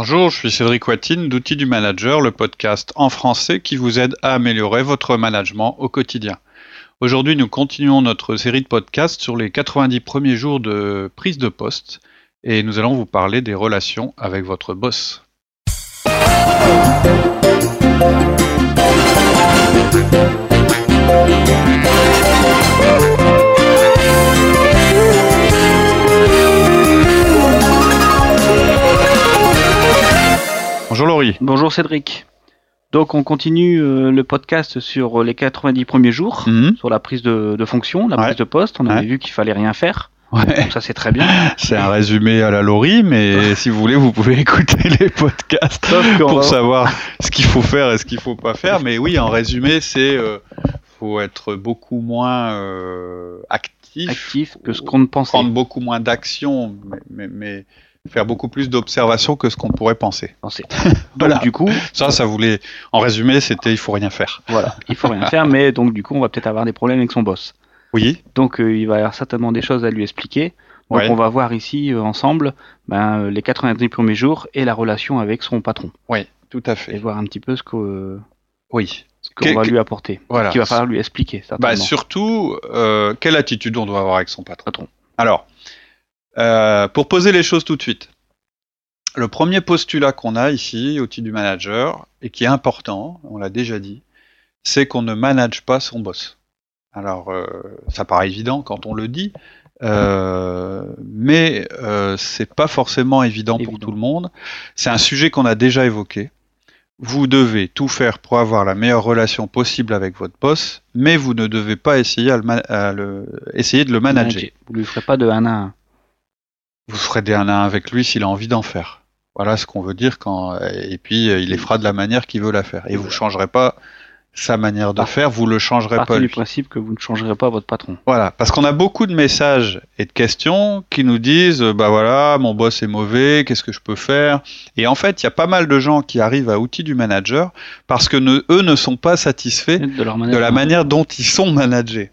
Bonjour, je suis Cédric Watine d'Outils du Manager, le podcast en français qui vous aide à améliorer votre management au quotidien. Aujourd'hui, nous continuons notre série de podcasts sur les 90 premiers jours de prise de poste et nous allons vous parler des relations avec votre boss. Bonjour Laurie. Bonjour Cédric. Donc on continue euh, le podcast sur les 90 premiers jours, Mhm. sur la prise de, de fonction, la Ouais. prise de poste. On avait Ouais. vu qu'il fallait rien faire. Ouais. Donc ça c'est très bien. C'est un résumé à la Laurie, mais si vous voulez, vous pouvez écouter les podcasts pour savoir ce qu'il faut faire et ce qu'il faut pas faire. Mais oui, en résumé, c'est euh, faut être beaucoup moins euh, actif, actif que ce qu'on ne pensait. prendre beaucoup moins d'actions, mais, mais- mais faire beaucoup plus d'observations que ce qu'on pourrait penser. penser. Donc Voilà. du coup, Ça, ça voulait, en résumé, c'était il faut rien faire. voilà, il faut rien faire, mais donc du coup on va peut-être avoir des problèmes avec son boss. Oui, Donc euh, il va y avoir certainement des choses à lui expliquer. Donc Ouais. on va voir ici euh, ensemble ben, euh, les 90 premiers jours et la relation avec son patron. tout à Et fait. voir un petit peu ce que Oui. ce qu'on va lui apporter. Voilà. Ce qu'il va falloir lui expliquer. Bah, surtout, euh, quelle attitude on doit avoir avec son patron. Patron. Alors, euh, pour poser les choses tout de suite, le premier postulat qu'on a ici, outil du manager, et qui est important, on l'a déjà dit, c'est qu'on ne manage pas son boss. Alors, euh, ça paraît évident quand on le dit, euh, mais euh, c'est pas forcément évident, pour tout le monde. C'est un sujet qu'on a déjà évoqué. Vous devez tout faire pour avoir la meilleure relation possible avec votre boss, mais vous ne devez pas essayer, à le ma- à le- essayer de le manager. Vous lui ferez pas de 1 à 1. Vous ferez des 1 à 1 avec lui s'il a envie d'en faire. Voilà ce qu'on veut dire quand et puis euh, il les fera de la manière qu'il veut la faire. Et vous changerez pas sa manière de faire, vous le changerez Partez pas du principe que vous ne changerez pas votre patron. Voilà, parce qu'on a beaucoup de messages et de questions qui nous disent euh, bah voilà, mon boss est mauvais, qu'est-ce que je peux faire? Et en fait, il y a pas mal de gens qui arrivent à outils du manager parce que ne- eux ne sont pas satisfaits De leur de manière. la manière dont ils sont managés.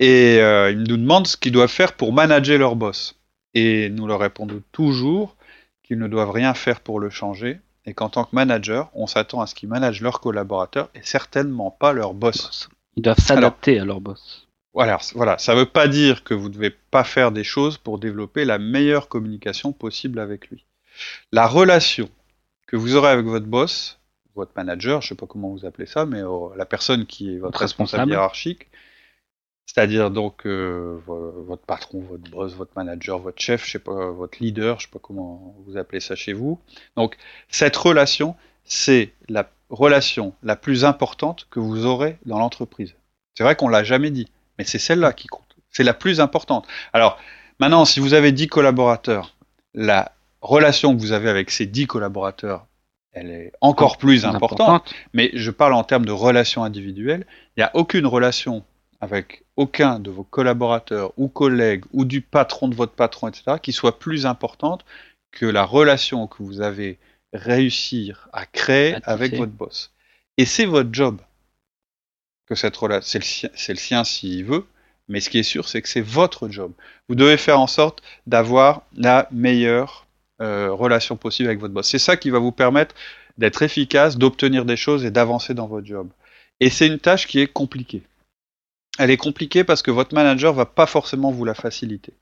Et euh, ils nous demandent ce qu'ils doivent faire pour manager leur boss. Et nous leur répondons toujours qu'ils ne doivent rien faire pour le changer et qu'en tant que manager, on s'attend à ce qu'ils managent leurs collaborateurs et certainement pas leur boss. Ils doivent s'adapter à leur boss. Voilà, voilà. ça ne veut pas dire que vous ne devez pas faire des choses pour développer la meilleure communication possible avec lui. La relation que vous aurez avec votre boss, votre manager, je ne sais pas comment vous appelez ça, mais euh, la personne qui est votre Votre responsable responsable. hiérarchique, c'est-à-dire donc euh, vo- votre patron, votre boss, votre manager, votre chef, je sais pas, votre leader, je sais pas comment vous appelez ça chez vous. Donc cette relation, c'est la relation la plus importante que vous aurez dans l'entreprise. C'est vrai qu'on l'a jamais dit, mais c'est celle-là qui compte. C'est la plus importante. Alors maintenant, si vous avez 10 collaborateurs, la relation que vous avez avec ces 10 collaborateurs, elle est encore plus importante. Mais je parle en termes de relations individuelles. Il n'y a aucune relation avec aucun de vos collaborateurs ou collègues ou du patron de votre patron, etc., qui soit plus importante que la relation que vous avez réussir à créer À avec votre boss. Et c'est votre job que cette relation, c'est le sien, c'est le sien s'il veut, mais ce qui est sûr, c'est que c'est votre job. Vous devez faire en sorte d'avoir la meilleure euh, relation possible avec votre boss. C'est ça qui va vous permettre d'être efficace, d'obtenir des choses et d'avancer dans votre job. Et c'est une tâche qui est compliquée. Elle est compliquée parce que votre manager va pas forcément vous la faciliter.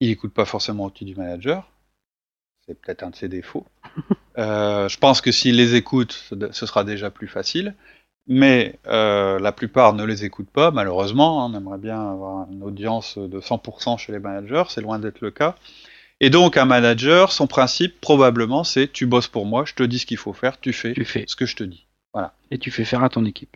Il écoute pas forcément outil du manager. C'est peut-être un de ses défauts. Euh, je pense que s'il les écoute, ce sera déjà plus facile. Mais euh, la plupart ne les écoutent pas, malheureusement. hein. on aimerait bien avoir une audience de 100% chez les managers, c'est loin d'être le cas. Et donc, un manager, son principe, probablement, c'est tu bosses pour moi, je te dis ce qu'il faut faire, tu fais Tu fais. ce que je te dis. Et tu fais faire à ton équipe.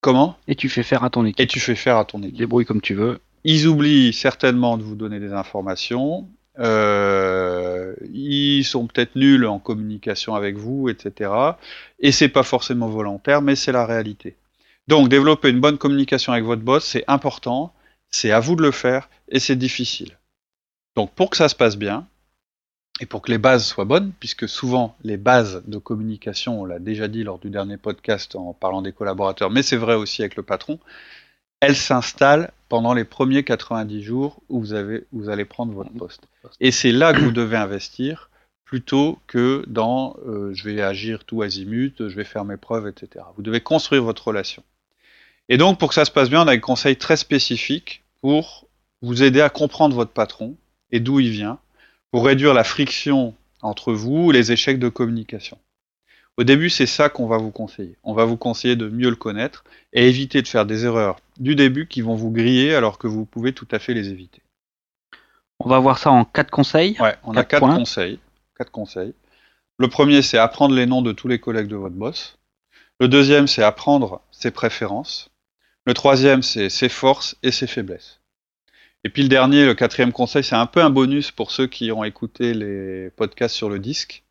Comment Et tu fais faire à ton Et équipe. tu fais faire à ton équipe. Débrouille comme tu veux. Ils oublient certainement de vous donner des informations. Euh, ils sont peut-être nuls en communication avec vous, etc. Et c'est pas forcément volontaire, mais c'est la réalité. Donc, développer une bonne communication avec votre boss, c'est important, c'est à vous de le faire, et c'est difficile. Donc, pour que ça se passe bien, et pour que les bases soient bonnes, puisque souvent les bases de communication, on l'a déjà dit lors du dernier podcast en parlant des collaborateurs, mais c'est vrai aussi avec le patron, elles s'installent pendant les premiers 90 jours où vous, allez prendre votre poste. Et c'est là que vous devez investir plutôt que dans euh, je vais agir tout azimut, je vais faire mes preuves, etc. Vous devez construire votre relation. Et donc, pour que ça se passe bien, on a des conseils très spécifiques pour vous aider à comprendre votre patron et d'où il vient, pour réduire la friction entre vous, les échecs de communication. Au début, c'est ça qu'on va vous conseiller. On va vous conseiller de mieux le connaître et éviter de faire des erreurs du début qui vont vous griller alors que vous pouvez tout à fait les éviter. On va voir ça en quatre conseils. Ouais, on a quatre conseils. Quatre conseils. Le premier, c'est apprendre les noms de tous les collègues de votre boss. Le deuxième, c'est apprendre ses préférences. Le troisième, c'est ses forces et ses faiblesses. Et puis le dernier, le quatrième conseil, c'est un peu un bonus pour ceux qui ont écouté les podcasts sur le disque.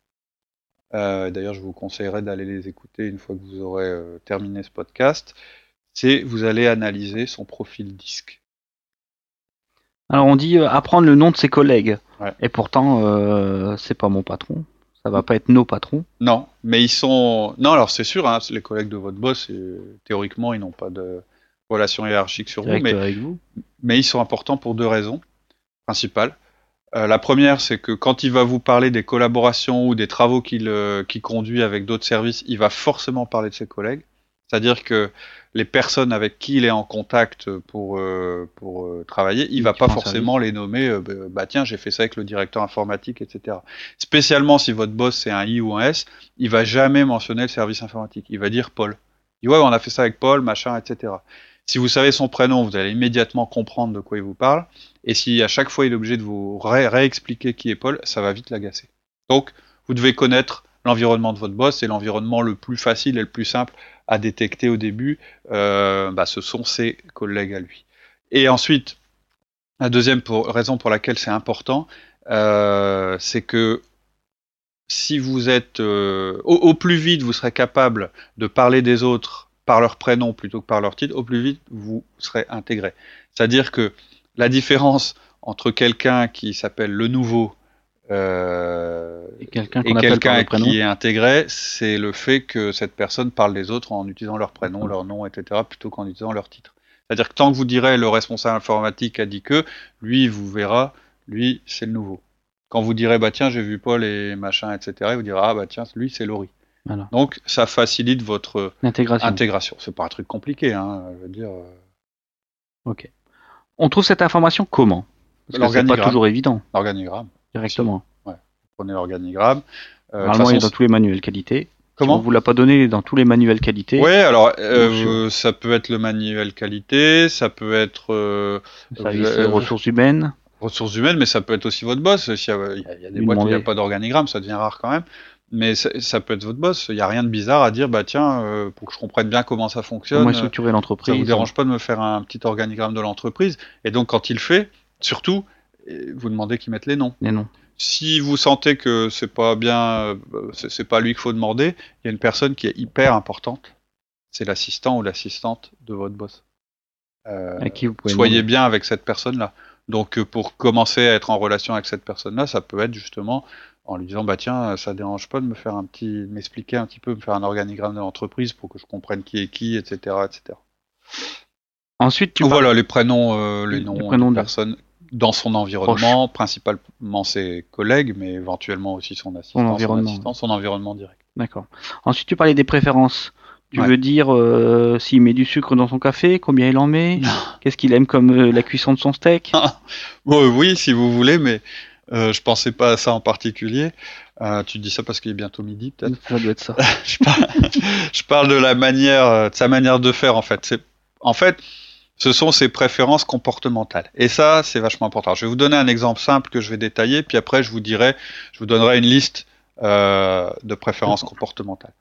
Euh, d'ailleurs, je vous conseillerais d'aller les écouter une fois que vous aurez euh, terminé ce podcast. C'est vous allez analyser son profil disque. Alors on dit euh, apprendre le nom de ses collègues. Et pourtant, c'est pas mon patron. Ça va pas être nos patrons. Non, mais ils sont. Non, alors c'est sûr, hein, les collègues de votre boss, théoriquement, ils n'ont pas de relation hiérarchique sur vous mais, vous. mais ils sont importants pour deux raisons principales. Euh, la première, c'est que quand il va vous parler des collaborations ou des travaux qu'il euh, conduit avec d'autres services, il va forcément parler de ses collègues. C'est-à-dire que les personnes avec qui il est en contact pour, euh, pour travailler, il va pas forcément les nommer, bah, bah tiens, j'ai fait ça avec le directeur informatique, etc. Spécialement si votre boss c'est un I ou un S, il va jamais mentionner le service informatique. Il va dire Paul. Il dit ouais, on a fait ça avec Paul, machin, etc. Si vous savez son prénom, vous allez immédiatement comprendre de quoi il vous parle. Et si à chaque fois il est obligé de vous réexpliquer qui est Paul, ça va vite l'agacer. Donc, vous devez connaître l'environnement de votre boss. C'est l'environnement le plus facile et le plus simple à détecter au début. Euh, bah, ce sont ses collègues à lui. Et ensuite, la deuxième raison pour laquelle c'est important, euh, c'est que si vous êtes euh, au, plus vite, vous serez capable de parler des autres par leur prénom plutôt que par leur titre, au plus vite vous serez intégré. C'est-à-dire que la différence entre quelqu'un qui s'appelle le nouveau euh, et quelqu'un qui est intégré, c'est le fait que cette personne parle des autres en utilisant leur prénom, leur nom, etc., plutôt qu'en utilisant leur titre. C'est-à-dire que tant que vous direz le responsable informatique a dit que, lui, vous verra, lui, c'est le nouveau. Quand vous direz, bah tiens, j'ai vu Paul et machin, etc., vous direz, ah bah tiens, lui, c'est Laurie. Donc ça facilite votre intégration. intégration. C'est pas un truc compliqué, hein, je veux dire. Euh. Ok. On trouve cette information comment? Parce que c'est pas toujours évident. L'organigramme. Directement. Ouais. prenez l'organigramme. Euh, Normalement, il est dans tous les manuels qualité. Comment? On vous l'a pas donné dans tous les manuels qualité. Oui, alors euh, ça peut être le manuel qualité, ça peut être euh, service ressources humaines. Ressources humaines, mais ça peut être aussi votre boss. Il y a, il y a des boîtes où il n'y a pas d'organigramme, ça devient rare quand même mais ça, peut être votre boss. Il n'y a rien de bizarre à dire, bah tiens, euh, pour que je comprenne bien comment ça fonctionne. Comment structurer l'entreprise. Ça vous dérange pas de me faire un petit organigramme de l'entreprise. Et donc, quand il fait, surtout, vous demandez qu'il mette les noms. Les noms. Si vous sentez que c'est pas bien, euh, c'est pas lui qu'il faut demander, il y a une personne qui est hyper importante. C'est l'assistant ou l'assistante de votre boss. Euh, qui vous soyez bien avec cette personne-là. Donc, pour commencer à être en relation avec cette personne-là, ça peut être justement en lui disant bah tiens ça dérange pas de me faire un petit m'expliquer un petit peu me faire un organigramme de l'entreprise pour que je comprenne qui est qui etc etc ensuite tu voilà les prénoms euh, les, noms de personnes dans son environnement principalement ses collègues mais éventuellement aussi son assistant son environnement, son, environnement direct. D'accord. Ensuite tu parlais des préférences. Tu veux dire euh, s'il met du sucre dans son café, combien il en met? Qu'est-ce qu'il aime comme euh, la cuisson de son steak? Oui, si vous voulez, mais euh, je pensais pas à ça en particulier. Euh, tu dis ça parce qu'il est bientôt midi, peut-être Ça doit être ça. je, parle, de la manière, euh, de sa manière de faire, en fait. En fait, ce sont ses préférences comportementales. Et ça, c'est vachement important. Je vais vous donner un exemple simple que je vais détailler, puis après, je vous dirai, je vous donnerai une liste euh, de préférences comportementales.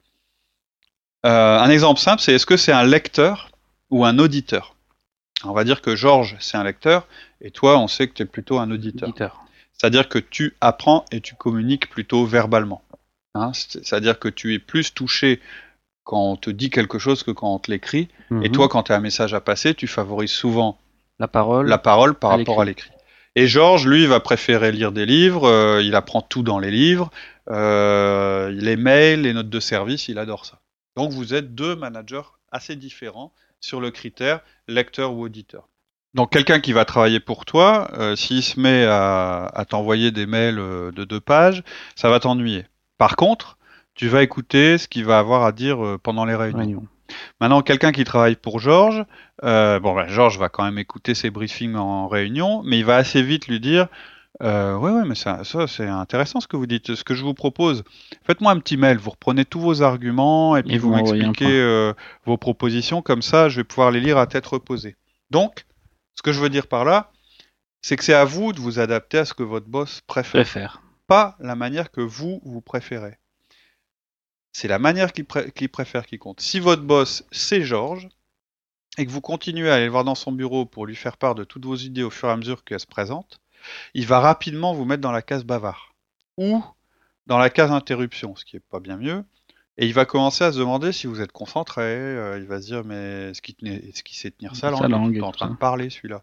Euh, un exemple simple, c'est est-ce que c'est un lecteur ou un auditeur? On va dire que Georges, c'est un lecteur, et toi, on sait que tu es plutôt un auditeur. auditeur. C'est-à-dire que tu apprends et tu communiques plutôt verbalement. Hein. C'est-à-dire que tu es plus touché quand on te dit quelque chose que quand on te l'écrit. Et mhm. toi, quand tu as un message à passer, tu favorises souvent la parole, la parole par rapport à l'écrit. Et Georges, lui, va préférer lire des livres, euh, il apprend tout dans les livres, euh, les mails, les notes de service, il adore ça. Donc vous êtes deux managers assez différents sur le critère lecteur ou auditeur. Donc quelqu'un qui va travailler pour toi, euh, s'il se met à, à t'envoyer des mails euh, de deux pages, ça va t'ennuyer. Par contre, tu vas écouter ce qu'il va avoir à dire euh, pendant les réunions. Réunion. Maintenant, quelqu'un qui travaille pour Georges, euh, bon, ben, Georges va quand même écouter ses briefings en réunion, mais il va assez vite lui dire, euh, ouais, ouais, mais ça, ça c'est intéressant ce que vous dites. Ce que je vous propose, faites-moi un petit mail, vous reprenez tous vos arguments et puis Et vous m'expliquez euh, vos propositions, comme ça, je vais pouvoir les lire à tête reposée. Donc, ce que je veux dire par là, c'est que c'est à vous de vous adapter à ce que votre boss préfère Préfère. pas la manière que vous, vous préférez. C'est la manière qu'il pré- qu'il préfère qui compte. Si votre boss, c'est Georges, et que vous continuez à aller le voir dans son bureau pour lui faire part de toutes vos idées au fur et à mesure qu'elles se présentent, il va rapidement vous mettre dans la case bavard. Ou dans la case interruption, ce qui est pas bien mieux. Et il va commencer à se demander si vous êtes concentré. euh, il va se dire, mais est-ce qu'il est-ce qu'il sait tenir sa langue, Sa Il est langue en train de parler, celui-là.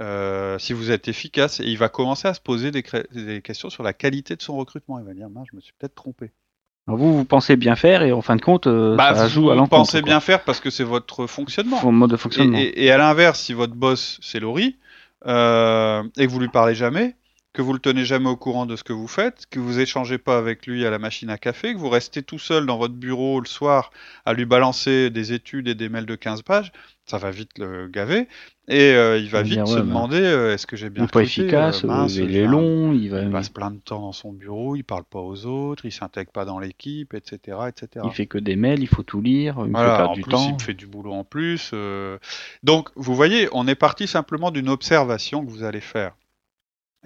Euh, si vous êtes efficace. Et il va commencer à se poser des, des questions sur la qualité de son recrutement. Il va dire, je me suis peut-être trompé. Alors vous, vous pensez bien faire et en fin de compte, euh, Bah, ça vous joue à l'encontre. pensez quoi. bien faire parce que c'est votre fonctionnement. Faut- mode de Et, fonctionnement. et- et à l'inverse, si votre boss c'est Laurie et que vous lui parlez jamais, que vous le tenez jamais au courant de ce que vous faites, que vous échangez pas avec lui à la machine à café, que vous restez tout seul dans votre bureau le soir à lui balancer des études et des mails de 15 pages, ça va vite le gaver et euh, il va vite se ouais, demander euh, est-ce que j'ai bien pas efficace, Euh, mince, il est long, il va, il passe plein de temps dans son bureau, il parle pas aux autres, il s'intègre pas dans l'équipe, etc., etc. il fait que des mails, il faut tout lire, il Voilà, perdre en du plus, temps. il fait du boulot en plus. euh. Donc, vous voyez, on est parti simplement d'une observation que vous allez faire.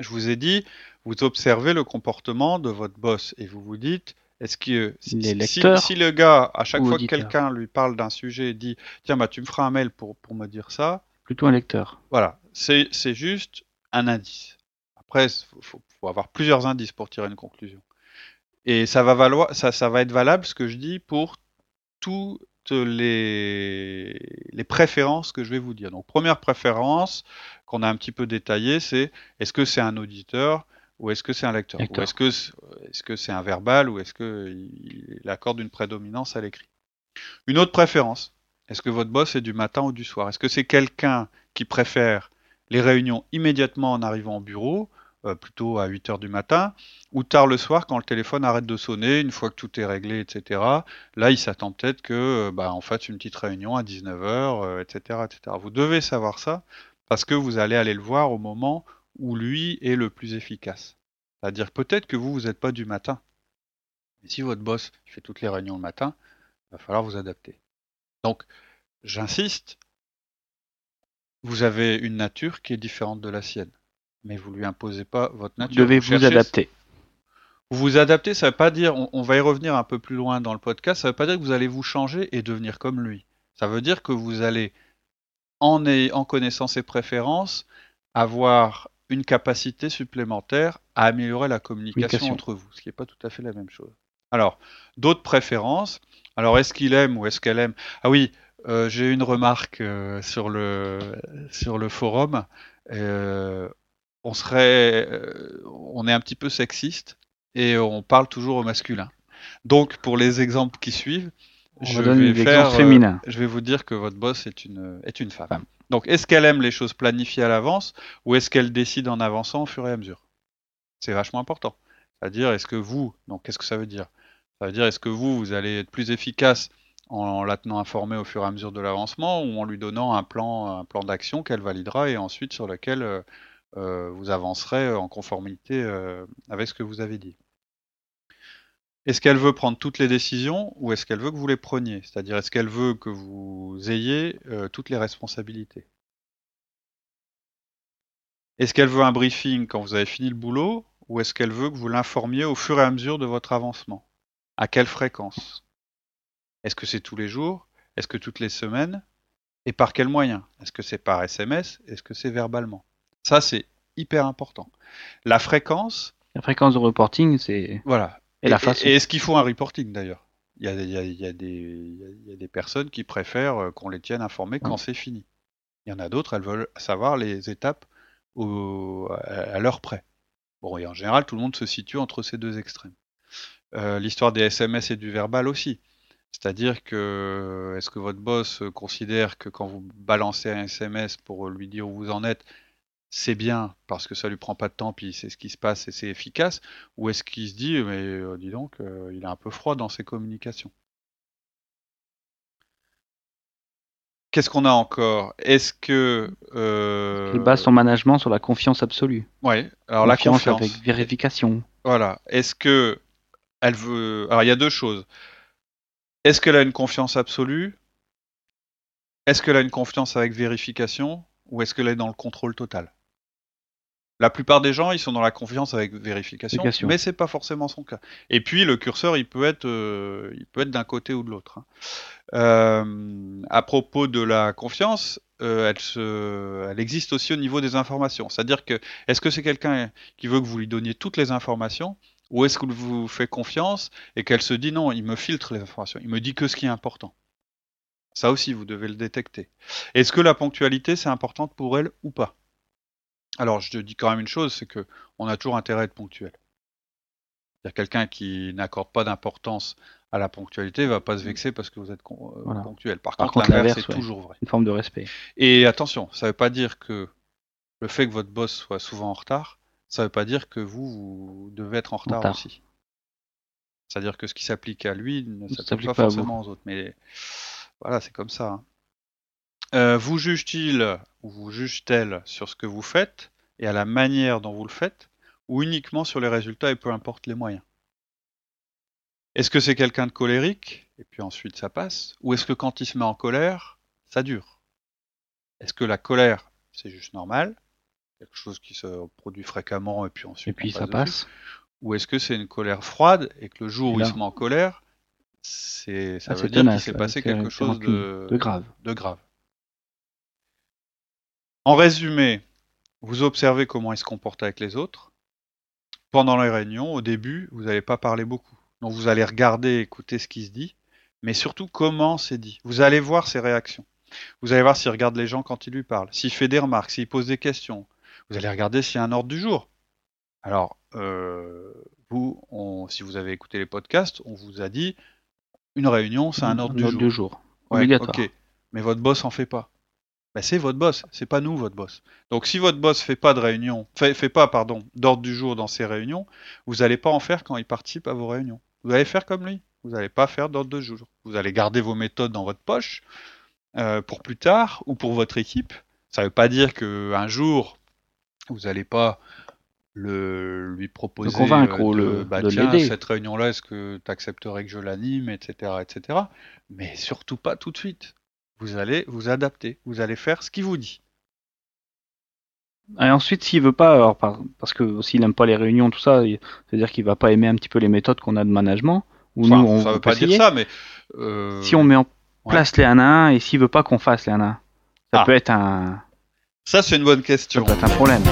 Je vous ai dit, vous observez le comportement de votre boss et vous vous dites, est-ce que si, le gars, à chaque fois que auditeurs quelqu'un lui parle d'un sujet, dit, tiens, bah, tu me feras un mail pour, pour me dire ça, Plutôt un lecteur. voilà, c'est juste un indice. Après, il faut, faut- avoir plusieurs indices pour tirer une conclusion. Et ça va, valoir, ça, ça va être valable, ce que je dis, pour toutes les, les préférences que je vais vous dire. Donc, première préférence qu'on a un petit peu détaillée, c'est est-ce que c'est un auditeur ou est-ce que c'est un lecteur, Lecteur. Ou est-ce que c'est est -ce c'est un verbal ou est-ce qu'il accorde une prédominance à l'écrit? Une autre préférence, est-ce que votre boss est du matin ou du soir? Est-ce que c'est quelqu'un qui préfère les réunions immédiatement en arrivant au bureau, euh, plutôt à 8 heures du matin, ou tard le soir quand le téléphone arrête de sonner, une fois que tout est réglé, etc. Là, il s'attend peut-être que, euh, bah, on fasse une petite réunion à 19h, etc., etc. Vous devez savoir ça parce que vous allez aller le voir au moment où lui est le plus efficace. C'est-à-dire peut-être que vous, vous n'êtes pas du matin. Mais si votre boss fait toutes les réunions le matin, il va falloir vous adapter. Donc, j'insiste, vous avez une nature qui est différente de la sienne. Mais vous lui imposez pas votre Vous nature. devez vous cherchez- adapter. Vous vous adapter, ça veut pas dire, on, on va y revenir un peu plus loin dans le podcast, ça veut pas dire que vous allez vous changer et devenir comme lui. Ça veut dire que vous allez, en, connaissant ses préférences, avoir une capacité supplémentaire à améliorer la communication, Communication. entre vous, ce qui n'est pas tout à fait la même chose. Alors, d'autres préférences. Alors, est-ce qu'il aime ou est-ce qu'elle aime? Ah oui, euh, j'ai une remarque euh, sur, le, sur le forum. Euh, on serait, euh, on est un petit peu sexiste et on parle toujours au masculin. Donc, pour les exemples qui suivent, On je donne vais des faire, exemples euh, je vais vous dire que votre boss est une, est une femme. Femme. Donc, est-ce qu'elle aime les choses planifiées à l'avance ou est-ce qu'elle décide en avançant au fur et à mesure? C'est vachement important. C'est-à-dire, est-ce que vous, donc qu'est-ce que ça veut dire? Ça veut dire, est-ce que vous, vous allez être plus efficace en la tenant informée au fur et à mesure de l'avancement ou en lui donnant un plan, un plan d'action qu'elle validera et ensuite sur lequel euh, vous avancerez en conformité euh, avec ce que vous avez dit. Est-ce qu'elle veut prendre toutes les décisions ou est-ce qu'elle veut que vous les preniez? C'est-à-dire, est-ce qu'elle veut que vous ayez euh, toutes les responsabilités? Est-ce qu'elle veut un briefing quand vous avez fini le boulot ou est-ce qu'elle veut que vous l'informiez au fur et à mesure de votre avancement? À quelle fréquence? Est-ce que c'est tous les jours? Est-ce que toutes les semaines? Et par quels moyens? Est-ce que c'est par SMS Est-ce que c'est verbalement? Ça, c'est hyper important. La fréquence, La fréquence de reporting, c'est voilà, et la façon. et est-ce qu'il faut un reporting d'ailleurs? Il y, a, il, y a, il, y a des, il y a- il y a des personnes qui préfèrent euh, qu'on les tienne informés quand Ouais. c'est fini. Il y en a d'autres, elles veulent savoir les étapes au, à l'heure près. Bon, et en général, tout le monde se situe entre ces deux extrêmes. Euh, L'histoire des SMS et du verbal aussi. C'est-à-dire que est-ce que votre boss considère que quand vous balancez un SMS pour lui dire où vous en êtes, c'est bien parce que ça lui prend pas de temps puis c'est ce qui se passe et c'est efficace ou est-ce qu'il se dit mais euh, dis donc euh, il est un peu froid dans ses communications? Qu'est-ce qu'on a encore? Est-ce que euh... il base son management sur la confiance absolue? Ouais, alors la confiance. avec vérification. Voilà. Est-ce que elle veut Alors il y a deux choses. Est-ce qu'elle a une confiance absolue? Est-ce qu'elle a une confiance avec vérification? Ou est-ce qu'elle est dans le contrôle total? La plupart des gens, ils sont dans la confiance avec vérification, mais c'est pas forcément son cas. Et puis le curseur, il peut être, euh, il peut être d'un côté ou de l'autre. Hein. Euh, à propos de la confiance, euh, elle, se, elle existe aussi au niveau des informations. C'est-à-dire que, est-ce que c'est quelqu'un qui veut que vous lui donniez toutes les informations, ou est-ce qu'il vous fait confiance et qu'elle se dit non, il me filtre les informations, il me dit que ce qui est important. Ça aussi, vous devez le détecter. Est-ce que la ponctualité, c'est importante pour elle ou pas? Alors, je te dis quand même une chose, c'est que on a toujours intérêt à être ponctuel. Il y a quelqu'un qui n'accorde pas d'importance à la ponctualité, va pas se vexer parce que vous êtes euh, ponctuel. Par, contre, l'inverse est toujours vrai. Une forme de respect. Et attention, ça ne veut pas dire que le fait que votre boss soit souvent en retard, ça ne veut pas dire que vous, vous devez être en retard, aussi. C'est-à-dire que ce qui s'applique à lui ne s'applique pas, forcément aux autres. Mais voilà, c'est comme ça. Hein. Euh, vous juge-t-il ou vous juge-t-elle sur ce que vous faites et à la manière dont vous le faites, ou uniquement sur les résultats et peu importe les moyens? Est-ce que c'est quelqu'un de colérique et puis ensuite ça passe, ou est-ce que quand il se met en colère, ça dure? Est-ce que la colère, c'est juste normal, quelque chose qui se produit fréquemment et puis ensuite et puis ça passe Ou est-ce que c'est une colère froide et que le jour où il se met en colère, c'est ça ah, veut dire qu'il s'est passé quelque chose de, grave. de grave en résumé, vous observez comment il se comporte avec les autres. Pendant les réunions, au début, vous n'allez pas parler beaucoup. Donc vous allez regarder, écouter ce qui se dit, mais surtout comment c'est dit. Vous allez voir ses réactions. Vous allez voir s'il regarde les gens quand il lui parle, s'il fait des remarques, s'il pose des questions. Vous allez regarder s'il y a un ordre du jour. Alors, euh, vous, si vous avez écouté les podcasts, on vous a dit une réunion, c'est un ordre, du, jour. jour. Obligatoire. Mais votre boss en fait pas. Ben, c'est votre boss, c'est pas nous votre boss. Donc si votre boss fait pas de réunion, fait, fait pas pardon d'ordre du jour dans ses réunions, vous n'allez pas en faire quand il participe à vos réunions. Vous allez faire comme lui. Vous n'allez pas faire d'ordre du jour. Vous allez garder vos méthodes dans votre poche euh, pour plus tard ou pour votre équipe. Ça ne veut pas dire que un jour vous n'allez pas le lui proposer de convaincre ou le, bah, tiens, cette réunion là est-ce que tu accepterais que je l'anime etc etc mais surtout pas tout de suite vous allez vous adapter, vous allez faire ce qu'il vous dit. Et ensuite, s'il veut pas, parce que s'il n'aime pas les réunions, tout ça, c'est-à-dire qu'il va pas aimer un petit peu les méthodes qu'on a de management. Ou nous, on ça veut pas dire ça, mais euh, si on met en place les 1 à 1 et s'il veut pas qu'on fasse les 1 à 1, ça ah. peut être un. Ça, c'est une bonne question. Ça peut être un problème.